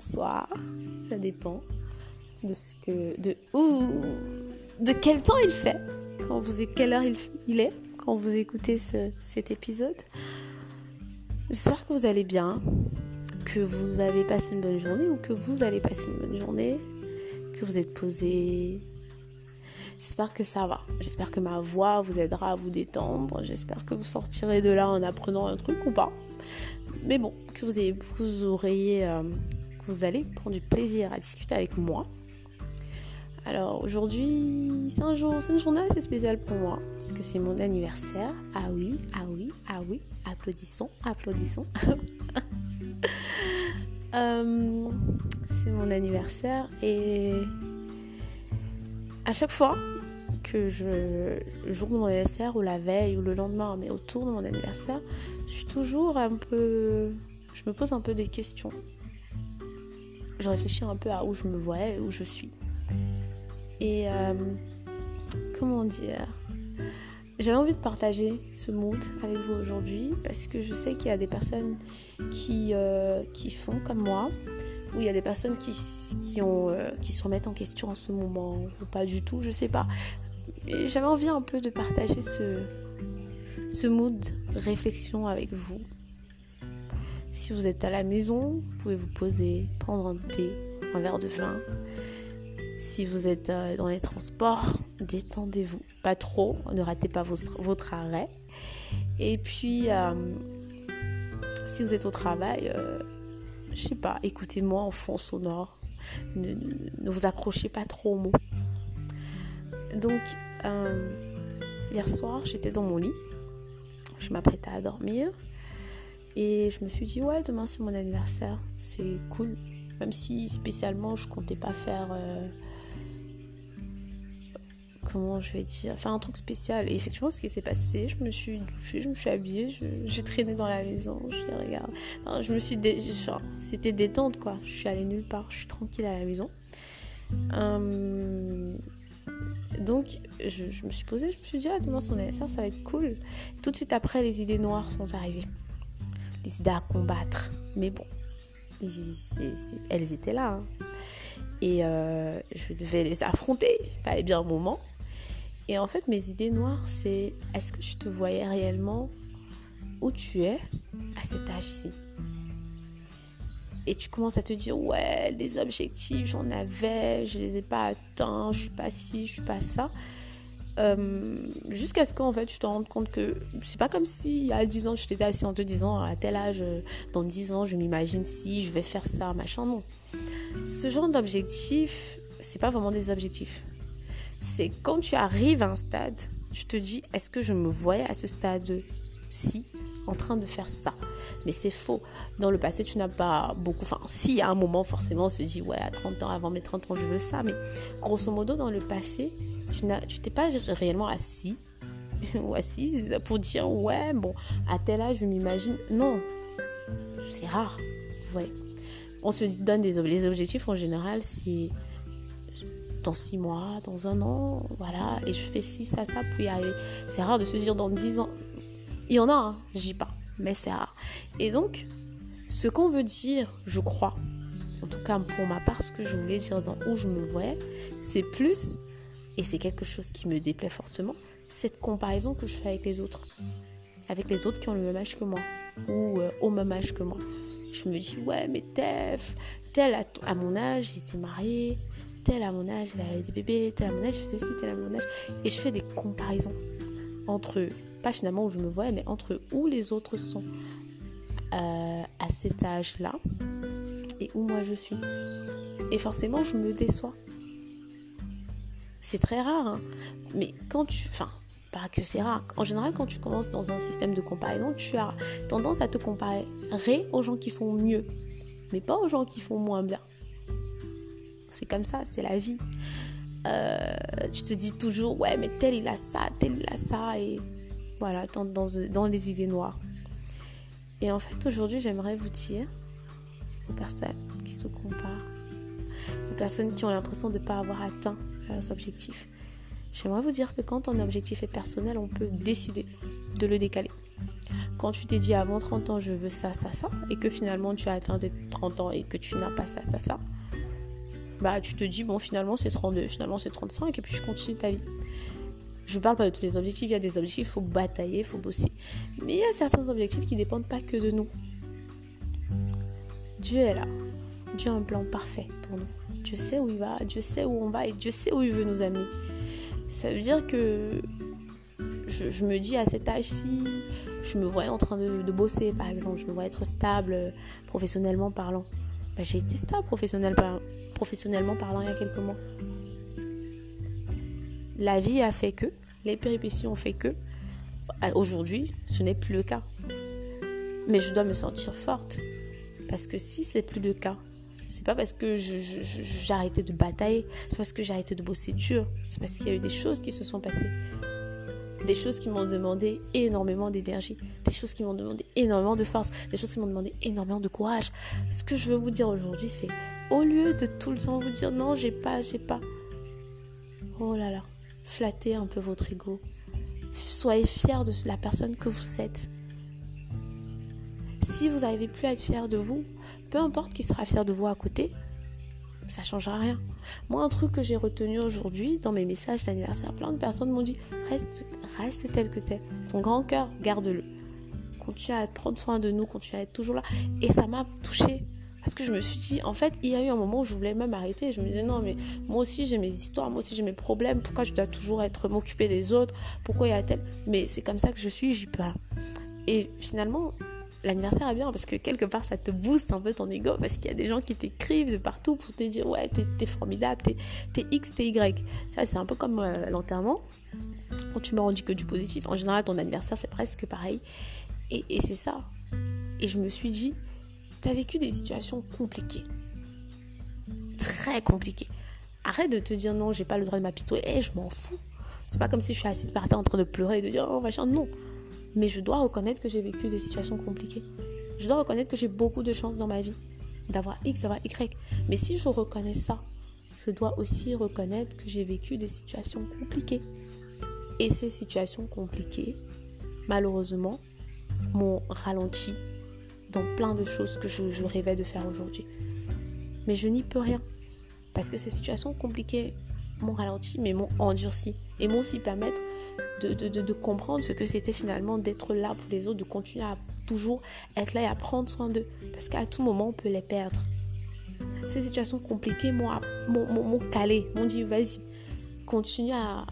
bonsoir, ça dépend de ce que, de où, de quel temps il fait, quand vous, quelle heure il, est quand vous écoutez cet épisode. J'espère que vous allez bien, que vous avez passé une bonne journée ou que vous allez passer une bonne journée, que vous êtes posé. J'espère que ça va. J'espère que ma voix vous aidera à vous détendre. J'espère que vous sortirez de là en apprenant un truc ou pas. Mais bon, que vous, ayez, vous auriez, euh, vous allez prendre du plaisir à discuter avec moi. Alors aujourd'hui, c'est un jour, c'est une journée assez spéciale pour moi parce que c'est mon anniversaire. Ah oui, ah oui, ah oui, applaudissons, applaudissons. Euh, c'est mon anniversaire et à chaque fois que je, le jour de mon anniversaire ou la veille ou le lendemain, mais autour de mon anniversaire, je suis toujours un peu. Je me pose un peu des questions. Je réfléchis un peu à où je me vois et où je suis. Et euh, comment dire? J'avais envie de partager ce mood avec vous aujourd'hui parce que je sais qu'il y a des personnes qui, euh, qui font comme moi, ou il y a des personnes qui, qui, ont, euh, qui se remettent en question en ce moment, ou pas du tout, je sais pas. J'avais envie un peu de partager ce, ce mood réflexion avec vous. Si vous êtes à la maison, vous pouvez vous poser, prendre un thé, un verre de vin. Si vous êtes euh, dans les transports, détendez-vous. Pas trop, ne ratez pas votre, arrêt. Et puis, euh, si vous êtes au travail, euh, je sais pas, écoutez-moi en fond sonore. Ne, ne, vous accrochez pas trop aux mots. Donc, hier soir, j'étais dans mon lit je m'apprêtais à dormir. Et je me suis dit, ouais, demain c'est mon anniversaire. C'est cool. Même si spécialement je comptais pas faire. Euh, comment je vais dire Faire un truc spécial. Et effectivement, ce qui s'est passé, je me suis douchée, je me suis habillée, j'ai traîné dans la maison. Je regarde. je me suis. C'était détente quoi. Je suis allée nulle part. Je suis tranquille à la maison. Hum, donc, je, me suis posée, je me suis dit, ah, demain, son anniversaire, ça va être cool. Tout de suite après, les idées noires sont arrivées. Idées à combattre. Mais bon, elles étaient là. Hein. Et euh, je devais les affronter. Il fallait bien un moment. Et en fait, mes idées noires, c'est est-ce que je te voyais réellement où tu es à cet âge-ci? Et tu commences à te dire ouais les objectifs j'en avais je les ai pas atteints je suis pas ci je suis pas ça euh, jusqu'à ce qu'en fait tu te rendes compte que c'est pas comme si a 10 ans je t'étais assis en te disant à tel âge dans 10 ans je m'imagine si je vais faire ça machin. Non. Ce genre d'objectifs c'est pas vraiment des objectifs. C'est quand tu arrives à un stade tu te dis est-ce que je me voyais à ce stade ci en train de faire ça. Mais c'est faux. Dans le passé, tu n'as pas beaucoup. Enfin, si, à un moment, forcément, on se dit, ouais, à 30 ans, avant mes 30 ans, je veux ça. Mais grosso modo, dans le passé, tu n'as, t'es pas réellement assis ou assise pour dire, ouais, bon, à tel âge, je m'imagine. Non. C'est rare. Ouais. On se donne des les objectifs en général, c'est dans six mois, dans un an, voilà, et je fais ci, ça, ça, puis arriver. C'est rare de se dire dans 10 ans, il y en a, hein, j'y pas, mais c'est rare. Et donc, ce qu'on veut dire, je crois, en tout cas pour ma part, ce que je voulais dire dans où je me voyais, c'est plus, et c'est quelque chose qui me déplaît fortement, cette comparaison que je fais avec les autres. Avec les autres qui ont le même âge que moi, ou euh, au même âge que moi. Je me dis, ouais, mais Tef, tel à, mon âge, il était marié, tel à mon âge, il avait des bébés, tel à mon âge, je faisais ci, tel à mon âge. Et je fais des comparaisons entre pas finalement où je me vois, mais entre où les autres sont euh, à cet âge-là et où moi je suis. Et forcément, je me déçois. C'est très rare, hein. mais quand tu... Enfin, pas que c'est rare. En général, quand tu commences dans un système de comparaison, tu as tendance à te comparer aux gens qui font mieux, mais pas aux gens qui font moins bien. C'est comme ça, c'est la vie. Euh, tu te dis toujours, ouais, mais tel il a ça, tel il a ça, et voilà, dans, dans, les idées noires. Et en fait, aujourd'hui, j'aimerais vous dire aux personnes qui se comparent, aux personnes qui ont l'impression de ne pas avoir atteint leurs objectifs, j'aimerais vous dire que quand ton objectif est personnel, on peut décider de le décaler. quand tu t'es dit avant 30 ans, je veux ça, ça, ça, et que finalement tu as atteint tes 30 ans et que tu n'as pas ça, ça, ça, bah tu te dis, bon, finalement c'est 32, finalement c'est 35, et puis je continue ta vie. Je parle pas de tous les objectifs, il y a des objectifs, il faut batailler, il faut bosser. Mais il y a certains objectifs qui ne dépendent pas que de nous. Dieu est là. Dieu a un plan parfait pour nous. Dieu sait où il va, Dieu sait où on va et Dieu sait où il veut nous amener. Ça veut dire que je, me dis à cet âge-ci, je me voyais en train de, bosser, par exemple, je me voyais être stable euh, professionnellement parlant. Ben, j'ai été stable professionnellement parlant il y a quelques mois. La vie a fait que, les péripéties ont fait que, aujourd'hui, ce n'est plus le cas. Mais je dois me sentir forte. Parce que si c'est plus le cas, c'est pas parce que j'ai arrêté de batailler, c'est parce que j'ai arrêté de bosser dur, c'est parce qu'il y a eu des choses qui se sont passées. Des choses qui m'ont demandé énormément d'énergie, des choses qui m'ont demandé énormément de force, des choses qui m'ont demandé énormément de courage. Ce que je veux vous dire aujourd'hui, c'est au lieu de tout le temps vous dire non, j'ai pas, j'ai pas. Oh là là, flattez un peu votre ego. Soyez fiers de la personne que vous êtes. Si vous n'arrivez plus à être fier de vous, peu importe qui sera fier de vous à côté, ça changera rien. Moi, un truc que j'ai retenu aujourd'hui dans mes messages d'anniversaire, plein de personnes m'ont dit reste, reste tel que t'es. Ton grand cœur, garde-le. Continue à prendre soin de nous, continue à être toujours là. Et ça m'a touchée. Parce que je me suis dit, en fait, il y a eu un moment où je voulais même arrêter. Je me disais, non, mais moi aussi j'ai mes histoires, moi aussi j'ai mes problèmes. Pourquoi je dois toujours être m'occuper des autres? Pourquoi il y a tel? Mais c'est comme ça que je suis, j'y peux. Et finalement, l'anniversaire est bien parce que quelque part ça te booste un peu ton ego parce qu'il y a des gens qui t'écrivent de partout pour te dire ouais t'es formidable, t'es X, t'es Y. Ça c'est un peu comme euh, l'enterrement. Quand tu me rends que du positif, en général ton anniversaire c'est presque pareil. Et, c'est ça. Et je me suis dit, t'as vécu des situations compliquées. Très compliquées. Arrête de te dire non, j'ai pas le droit de m'apitoyer. Eh, je m'en fous. C'est pas comme si je suis assise par terre en train de pleurer et de dire oh machin. Non. Mais je dois reconnaître que j'ai vécu des situations compliquées. Je dois reconnaître que j'ai beaucoup de chance dans ma vie d'avoir X, d'avoir Y. Mais si je reconnais ça, je dois aussi reconnaître que j'ai vécu des situations compliquées. Et ces situations compliquées, malheureusement, m'ont ralenti dans plein de choses que je, rêvais de faire aujourd'hui. Mais je n'y peux rien. Parce que ces situations compliquées m'ont ralenti, mais m'ont endurci. Et m'ont aussi permettre de, comprendre ce que c'était finalement d'être là pour les autres, de continuer à toujours être là et à prendre soin d'eux. Parce qu'à tout moment, on peut les perdre. Ces situations compliquées m'ont calé, m'ont dit vas-y, continue à,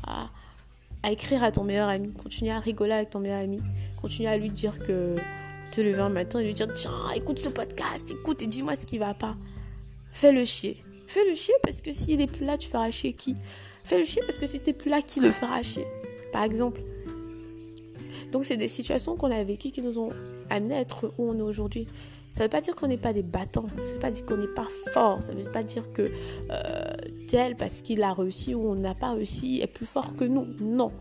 écrire à ton meilleur ami, continue à rigoler avec ton meilleur ami, continue à lui dire que te lever un matin et lui dire tiens, écoute ce podcast, écoute et dis-moi ce qui va pas. Fais-le chier. Fais-le chier parce que s'il est plus là, tu feras chier qui? Fais-le chier parce que si t'es plus là, qui le fera chier? Par exemple. Donc c'est des situations qu'on a vécues qui nous ont amené à être où on est aujourd'hui. Ça ne veut pas dire qu'on n'est pas des battants, ça ne veut pas dire qu'on n'est pas fort, ça ne veut pas dire que euh, tel, parce qu'il a réussi ou on n'a pas réussi, est plus fort que nous. Non.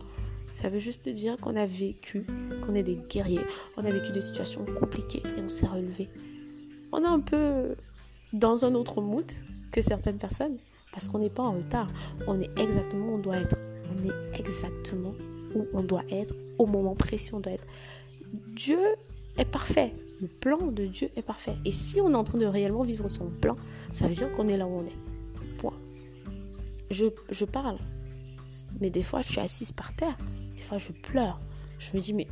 Ça veut juste dire qu'on a vécu, qu'on est des guerriers, on a vécu des situations compliquées et on s'est relevé. On est un peu dans un autre mood que certaines personnes, parce qu'on n'est pas en retard, on est exactement où on doit être on est exactement où on doit être, au moment précis où on doit être. Dieu est parfait. Le plan de Dieu est parfait. Et si on est en train de réellement vivre son plan, ça veut dire qu'on est là où on est. Point. Je, je parle. Mais des fois, je suis assise par terre. Je pleure. Je me dis, mais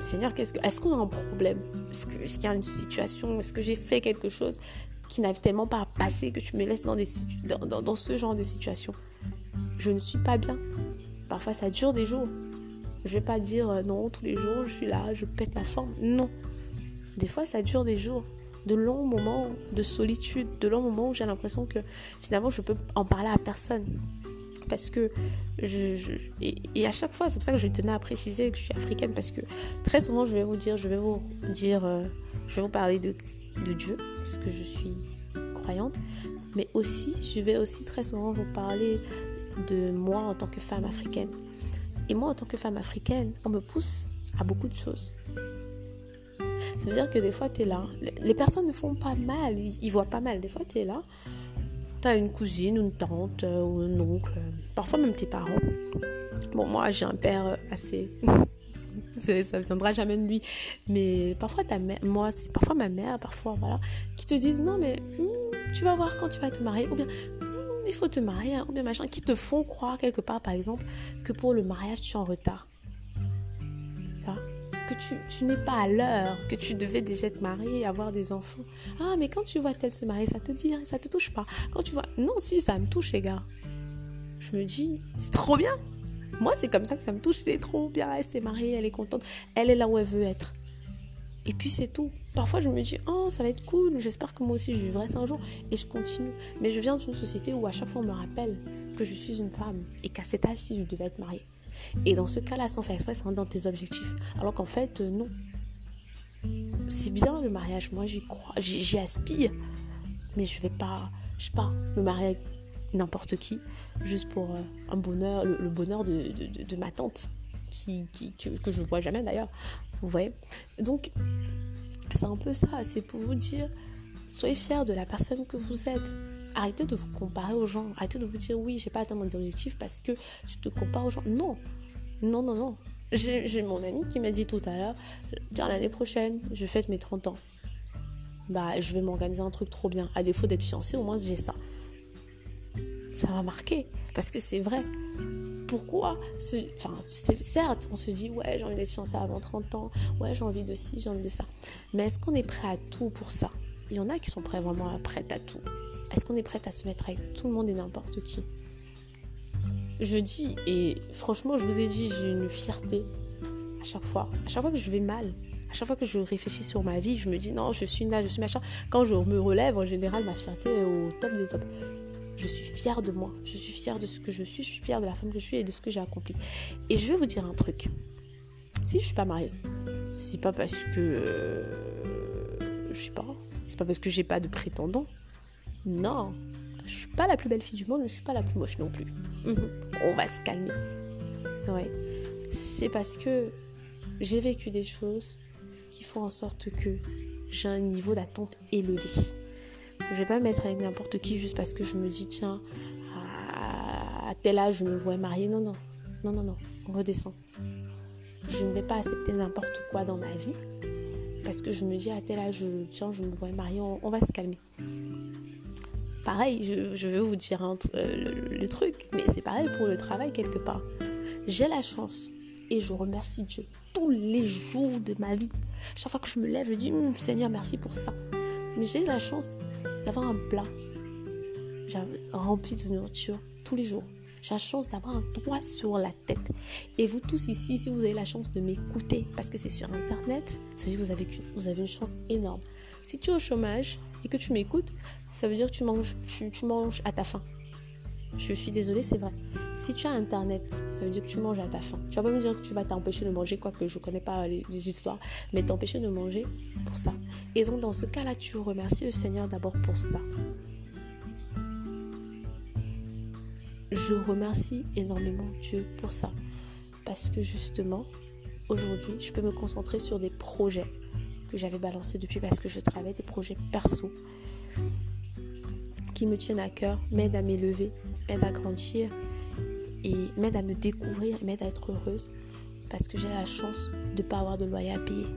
Seigneur, qu'est-ce que, est-ce qu'on a un problème? Est-ce, qu'il y a une situation? Est-ce que j'ai fait quelque chose qui n'arrive tellement pas à passer que tu me laisses dans ce genre de situation? Je ne suis pas bien. Parfois, ça dure des jours. Je vais pas dire euh, non, tous les jours, je suis là, je pète la forme. Non. Des fois, ça dure des jours. De longs moments de solitude, de longs moments où j'ai l'impression que finalement, je peux en parler à personne. Parce que je. et, à chaque fois, c'est pour ça que je tenais à préciser que je suis africaine. Parce que très souvent, je vais vous dire, je vais vous dire, euh, je vais vous parler de, de Dieu, parce que je suis croyante. Mais aussi, je vais aussi très souvent vous parler de moi en tant que femme africaine. Et moi, en tant que femme africaine, on me pousse à beaucoup de choses. Ça veut dire que des fois, tu es là. Les personnes ne font pas mal, ils, voient pas mal. Des fois, tu es là. Tu as une cousine, une tante euh, ou un oncle, parfois même tes parents. Bon, moi, j'ai un père assez ça viendra jamais de lui. Mais parfois, ta mère, moi, c'est parfois ma mère, parfois, voilà, qui te disent non, mais hmm, tu vas voir quand tu vas te marier, ou bien hmm, il faut te marier, ou bien machin, qui te font croire quelque part, par exemple, que pour le mariage, tu es en retard. Que tu, n'es pas à l'heure, que tu devais déjà te marier, avoir des enfants. Ah, mais quand tu vois tel se marier, ça te dit, ça te touche pas. Quand tu vois, non, si, ça me touche, les gars. Je me dis, c'est trop bien. Moi, c'est comme ça que ça me touche. C'est trop bien. Elle s'est mariée, elle est contente. Elle est là où elle veut être. Et puis c'est tout. Parfois, je me dis, oh, ça va être cool. J'espère que moi aussi, je vivrai ça un jour. Et je continue. Mais je viens d'une société où à chaque fois, on me rappelle que je suis une femme. Et qu'à cet âge-ci, je devais être mariée. Et dans ce cas-là, sans faire exprès, ça rentre dans tes objectifs. Alors qu'en fait, euh, non. C'est bien le mariage. Moi, j'y crois. J'y aspire. Mais je vais pas, je pas, me marier avec n'importe qui juste pour euh, un bonheur, le, bonheur de, de, ma tante, qui, qui que, je vois jamais d'ailleurs. Vous voyez? Donc, c'est un peu ça. C'est pour vous dire, soyez fiers de la personne que vous êtes. Arrêtez de vous comparer aux gens. Arrêtez de vous dire, oui, j'ai pas atteint mon objectif parce que tu te compares aux gens. Non, non, non, non. J'ai mon ami qui m'a dit tout à l'heure, l'année prochaine, je fête mes 30 ans. Bah, je vais m'organiser un truc trop bien. À défaut d'être fiancée, au moins j'ai ça ça m'a marqué. Parce que c'est vrai. Pourquoi enfin, Certes, on se dit, ouais, j'ai envie d'être fiancée avant 30 ans. Ouais, j'ai envie de ci, j'ai envie de ça. Mais est-ce qu'on est prêt à tout pour ça? Il y en a qui sont prêts vraiment prêts à tout. Est-ce qu'on est prêt à se mettre avec tout le monde et n'importe qui? Je dis, et franchement, je vous ai dit, j'ai une fierté à chaque fois. À chaque fois que je vais mal, à chaque fois que je réfléchis sur ma vie, je me dis non, je suis là, je suis machin. Quand je me relève, en général, ma fierté est au top des tops. Je suis fière de moi. Je suis fière de ce que je suis. Je suis fière de la femme que je suis et de ce que j'ai accompli. Et je vais vous dire un truc. Si je suis pas mariée, c'est pas parce que. Euh, je sais pas. C'est pas parce que j'ai pas de prétendant. Non. Je suis pas la plus belle fille du monde, mais je suis pas la plus moche non plus. Mhm. On va se calmer. Ouais. C'est parce que j'ai vécu des choses qui font en sorte que j'ai un niveau d'attente élevé. Je vais pas me mettre avec n'importe qui juste parce que je me dis, tiens, à, tel âge, je me vois mariée. Non, non, non, non, non, on redescend. Je ne vais pas accepter n'importe quoi dans ma vie parce que je me dis, à tel âge, tiens, je me vois mariée, on, va se calmer. Pareil, je, veux vous dire euh, le, truc, mais c'est pareil pour le travail quelque part. J'ai la chance et je remercie Dieu tous les jours de ma vie. Chaque fois que je me lève, je dis hum, Seigneur, merci pour ça. Mais j'ai la chance d'avoir un plat rempli de nourriture tous les jours. J'ai la chance d'avoir un toit sur la tête. Et vous tous ici, si vous avez la chance de m'écouter, parce que c'est sur Internet, dire que vous avez, vous avez une chance énorme. Si tu es au chômage et que tu m'écoutes, ça veut dire que tu manges, tu manges à ta faim. Je suis désolée, c'est vrai. Si tu as Internet, ça veut dire que tu manges à ta faim. Tu vas pas me dire que tu vas t'empêcher de manger, quoique je connais pas les, histoires, mais t'empêcher de manger pour ça. Et donc, dans ce cas-là, tu remercies le Seigneur d'abord pour ça. Je remercie énormément Dieu pour ça. Parce que justement, aujourd'hui, je peux me concentrer sur des projets que j'avais balancés depuis parce que je travaille, des projets perso qui me tiennent à cœur, m'aident à m'élever, m'aide à grandir et m'aide à me découvrir, m'aide à être heureuse parce que j'ai la chance de ne pas avoir de loyer à payer.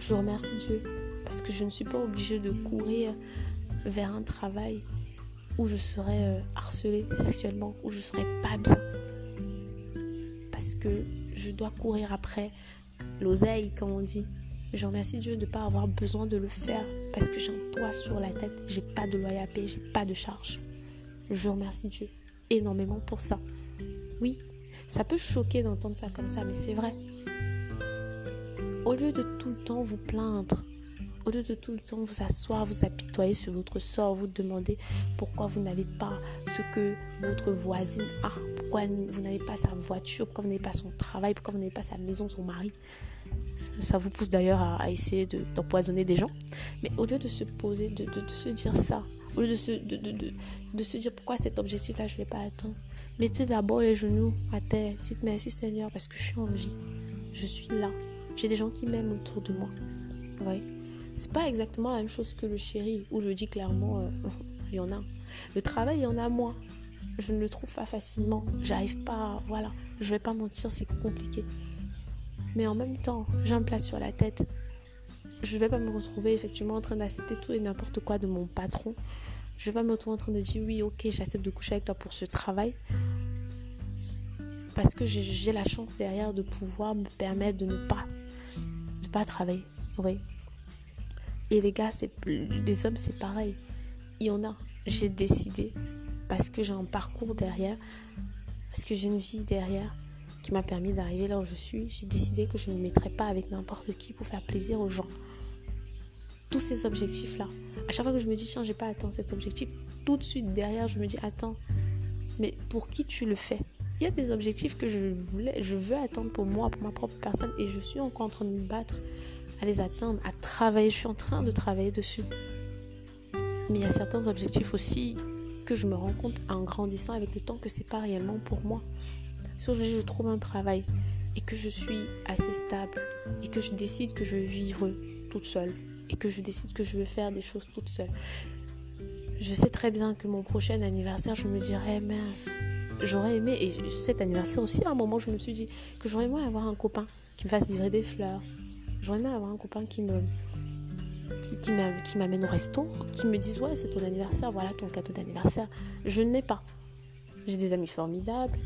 Je remercie Dieu parce que je ne suis pas obligée de courir vers un travail où je serais euh, harcelée sexuellement, où je serais pas bien. Parce que je dois courir après l'oseille, comme on dit. Je remercie Dieu de ne pas avoir besoin de le faire parce que j'ai un toit sur la tête, j'ai pas de loyer à payer, j'ai pas de charge. Je remercie Dieu énormément pour ça. Oui, ça peut choquer d'entendre ça comme ça, mais c'est vrai. Au lieu de tout le temps vous plaindre, au lieu de tout le temps vous asseoir, vous apitoyer sur votre sort, vous demander pourquoi vous n'avez pas ce que votre voisine a, pourquoi vous n'avez pas sa voiture, pourquoi vous n'avez pas son travail, pourquoi vous n'avez pas sa maison, son mari, ça vous pousse d'ailleurs à, essayer d'empoisonner des gens. Mais au lieu de se poser, de, se dire ça, au lieu de se, dire pourquoi cet objectif-là, je ne l'ai pas atteint, mettez d'abord les genoux à terre. Dites merci Seigneur parce que je suis en vie. Je suis là. J'ai des gens qui m'aiment autour de moi. Ouais. C'est pas exactement la même chose que le chéri où je dis clairement, euh, il y en a. Le travail, il y en a moins. Je ne le trouve pas facilement. J'arrive pas. Voilà. Je vais pas mentir, c'est compliqué. Mais en même temps, j'ai un plat sur la tête. Je vais pas me retrouver effectivement en train d'accepter tout et n'importe quoi de mon patron. Je vais pas me retrouver en train de dire oui, ok, j'accepte de coucher avec toi pour ce travail. Parce que j'ai la chance derrière de pouvoir me permettre de ne pas, de pas travailler. Oui. Et les gars, c'est les hommes, c'est pareil. Il y en a. J'ai décidé parce que j'ai un parcours derrière, parce que j'ai une vie derrière qui m'a permis d'arriver là où je suis. J'ai décidé que je ne me mettrais pas avec n'importe qui pour faire plaisir aux gens. Tous ces objectifs-là. À chaque fois que je me dis, tiens, j'ai pas atteint cet objectif, tout de suite derrière, je me dis, attends, mais pour qui tu le fais? Il y a des objectifs que je voulais, je veux atteindre pour moi, pour ma propre personne, et je suis encore en train de me battre à les atteindre, à travailler. Je suis en train de travailler dessus. Mais il y a certains objectifs aussi que je me rends compte en grandissant avec le temps que c'est pas réellement pour moi. Si aujourd'hui je trouve un travail et que je suis assez stable et que je décide que je veux vivre toute seule et que je décide que je veux faire des choses toute seule, je sais très bien que mon prochain anniversaire, je me dirais mince, j'aurais aimé, et cet anniversaire aussi, à un moment, je me suis dit que j'aurais aimé avoir un copain qui me fasse livrer des fleurs, J'aurais aimé avoir un copain qui me qui, qui m'amène au resto, qui me dise ouais c'est ton anniversaire, voilà ton cadeau d'anniversaire. Je n'ai pas. J'ai des amis formidables,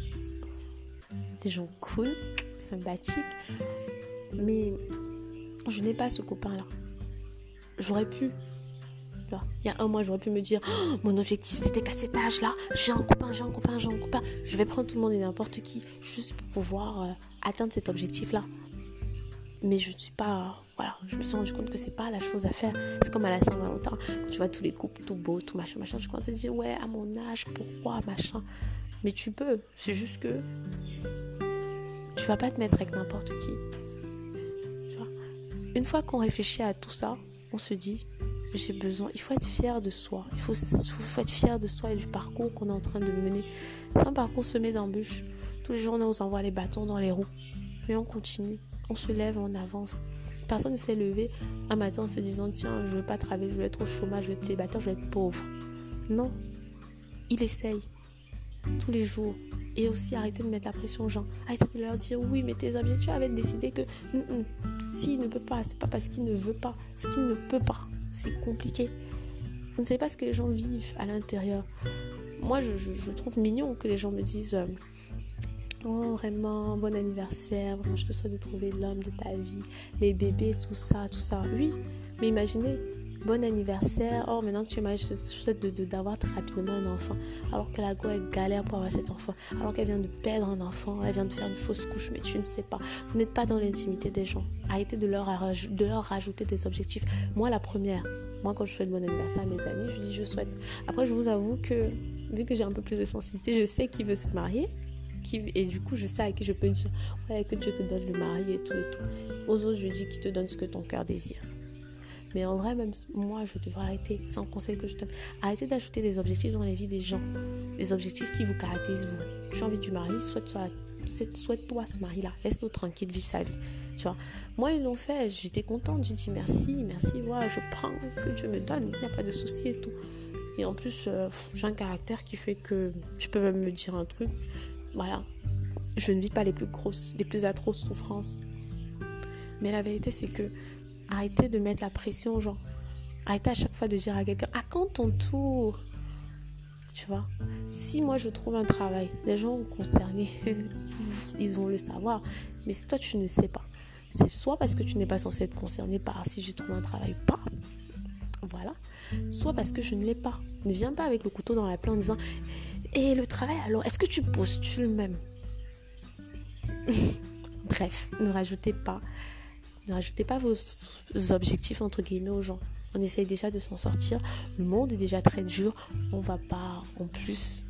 des gens cool, sympathiques, mais je n'ai pas ce copain-là. J'aurais pu. Il y a un mois, j'aurais pu me dire oh, mon objectif c'était qu'à cet âge-là, j'ai un copain, j'ai un copain, j'ai un copain. Je vais prendre tout le monde et n'importe qui juste pour pouvoir euh, atteindre cet objectif-là mais je ne suis pas voilà je me suis rendu compte que c'est pas la chose à faire. C'est comme à la Saint-Valentin quand tu vois tous les couples tout beau tout machin machin je commence à dire ouais à mon âge pourquoi machin. Mais tu peux c'est juste que tu vas pas te mettre avec n'importe qui. Une fois qu'on réfléchit à tout ça on se dit j'ai besoin il faut être fier de soi. Il faut, faut être fier de soi et du parcours qu'on est en train de mener. C'est un parcours semé d'embûches. Tous les jours on nous envoie les bâtons dans les roues. Mais on continue on se lève, on avance. Personne ne s'est levé un matin en se disant tiens, je veux pas travailler, je veux être au chômage, je veux être je veux être pauvre. Non. Il essaye tous les jours. Et aussi arrêter de mettre la pression aux gens. Arrêtez de leur dire oui, mais tes objectifs avaient décidé que s'il ne peut pas, c'est pas parce qu'il ne veut pas, ce qu'il ne peut pas. C'est compliqué. Vous ne savez pas ce que les gens vivent à l'intérieur. Moi, je, trouve mignon que les gens me disent euh, Oh, vraiment, bon anniversaire. Vraiment, je te souhaite de trouver l'homme de ta vie, les bébés, tout ça, tout ça. Oui, mais imaginez, bon anniversaire. Oh, maintenant que tu es marié, je te souhaite d'avoir très rapidement un enfant. Alors que la go, galère pour avoir cet enfant. Alors qu'elle vient de perdre un enfant, elle vient de faire une fausse couche, mais tu ne sais pas. Vous n'êtes pas dans l'intimité des gens. Arrêtez de leur, de leur rajouter des objectifs. Moi, la première, moi, quand je le bon anniversaire à mes amis, je dis je souhaite. Après, je vous avoue que, vu que j'ai un peu plus de sensibilité, je sais qui veut se marier et du coup je sais à qui je peux dire que Dieu te donne le mari et tout et tout. Aux autres je dis qu'il te donne ce que ton cœur désire. Mais en vrai même moi je devrais arrêter c'est un conseil que je donne arrêtez d'ajouter des objectifs dans les vies des gens. Des objectifs qui vous caractérisent vous. Tu as envie du mari souhaite souhaite toi ce mari là laisse-le tranquille vivre sa vie. Tu vois. Moi ils l'ont fait j'étais contente j'ai dit merci merci voilà je prends que Dieu me donne il n'y a pas de souci et tout. Et en plus, euh, j'ai un caractère qui fait que je peux même me dire un truc voilà, je ne vis pas les plus grosses, les plus atroces souffrances. Mais la vérité, c'est que arrêtez de mettre la pression aux gens. Arrêtez à chaque fois de dire à quelqu'un, à quand ton tour Tu vois? Si moi je trouve un travail, les gens concernés, ils vont le savoir. Mais si toi tu ne sais pas, c'est soit parce que tu n'es pas censé être concerné par si j'ai trouvé un travail ou pas. Voilà. Soit parce que je ne l'ai pas. Ne viens pas avec le couteau dans la plaie en disant et le travail, alors, est-ce que tu postules même? Bref, ne rajoutez pas, ne rajoutez pas vos objectifs entre guillemets aux gens. On essaye déjà de s'en sortir. Le monde est déjà très dur. On va pas en plus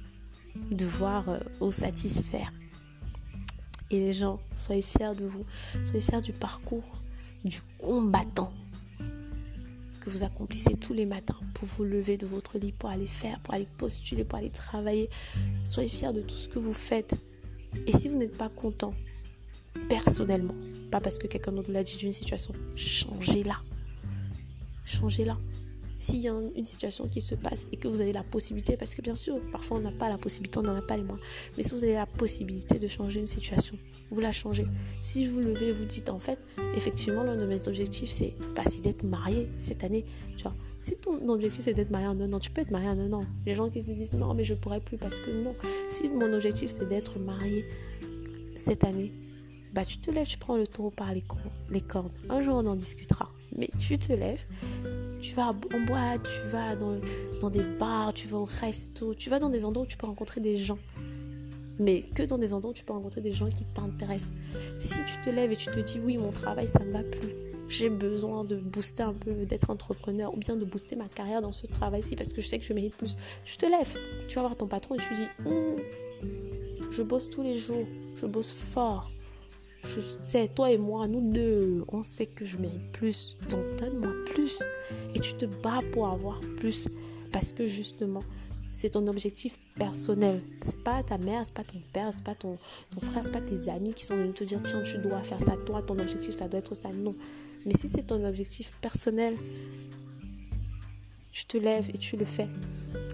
devoir euh, satisfaire. Et les gens, soyez fiers de vous. Soyez fiers du parcours du combattant que vous accomplissez tous les matins pour vous lever de votre lit, pour aller faire, pour aller postuler, pour aller travailler. Soyez fiers de tout ce que vous faites. Et si vous n'êtes pas content, personnellement, pas parce que quelqu'un d'autre l'a dit d'une situation, changez-la. Changez-la. s'il y a une situation qui se passe et que vous avez la possibilité, parce que bien sûr, parfois on n'a pas la possibilité, on n'en a pas les moyens, mais si vous avez la possibilité de changer une situation, vous la changez. Si vous levez vous dites, en fait, effectivement, l'un de mes objectifs, c'est pas si d'être marié cette année. Vois, si ton objectif c'est d'être marié en un an, tu peux être marié en un an. Les gens qui se disent non, mais je pourrais plus parce que non. Si mon objectif c'est d'être marié cette année, bah tu te lèves, tu prends le taureau par les, les cornes. Un jour on en discutera. Mais tu te lèves, tu vas en boîte, tu vas dans, dans des bars, tu vas au resto, tu vas dans des endroits où tu peux rencontrer des gens mais que dans des endroits où tu peux rencontrer des gens qui t'intéressent. Si tu te lèves et tu te dis oui, mon travail, ça ne va plus, j'ai besoin de booster un peu, d'être entrepreneur ou bien de booster ma carrière dans ce travail-ci parce que je sais que je mérite plus, tu te lèves, tu vas voir ton patron et tu dis hum, je bosse tous les jours, je bosse fort. Je sais, toi et moi, nous deux, on sait que je mérite plus. Donc donne-moi plus. Et tu te bats pour avoir plus. Parce que justement, c'est ton objectif personnel. C'est pas ta mère, c'est pas ton père, c'est pas ton, ton frère, c'est pas tes amis qui sont venus te dire tiens, tu dois faire ça, toi, ton objectif, ça doit être ça. Non. Mais si c'est ton objectif personnel, tu te lèves et tu le fais.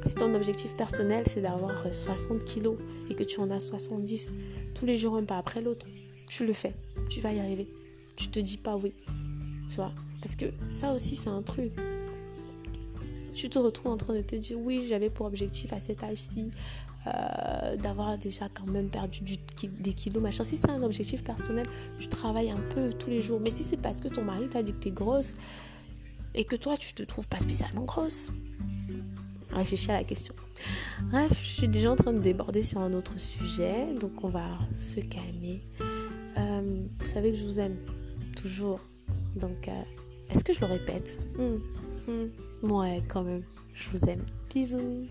Si ton objectif personnel, c'est d'avoir 60 kilos et que tu en as 70, tous les jours un pas après l'autre, tu le fais. Tu vas y arriver. Tu te dis pas oui. Tu vois? Parce que ça aussi, c'est un truc tu te retrouves en train de te dire oui, j'avais pour objectif à cet âge-ci euh, d'avoir déjà quand même perdu des kilos, machin. Si c'est un objectif personnel, tu travailles un peu tous les jours. Mais si c'est parce que ton mari t'a dit que tu es grosse et que toi, tu te trouves pas spécialement grosse, réfléchis à la question. Bref, je suis déjà en train de déborder sur un autre sujet, donc on va se calmer. Euh, vous savez que je vous aime toujours. Donc, euh, est-ce que je le répète? Hmm, hmm. Ouais, quand même. Je vous aime. Bisous.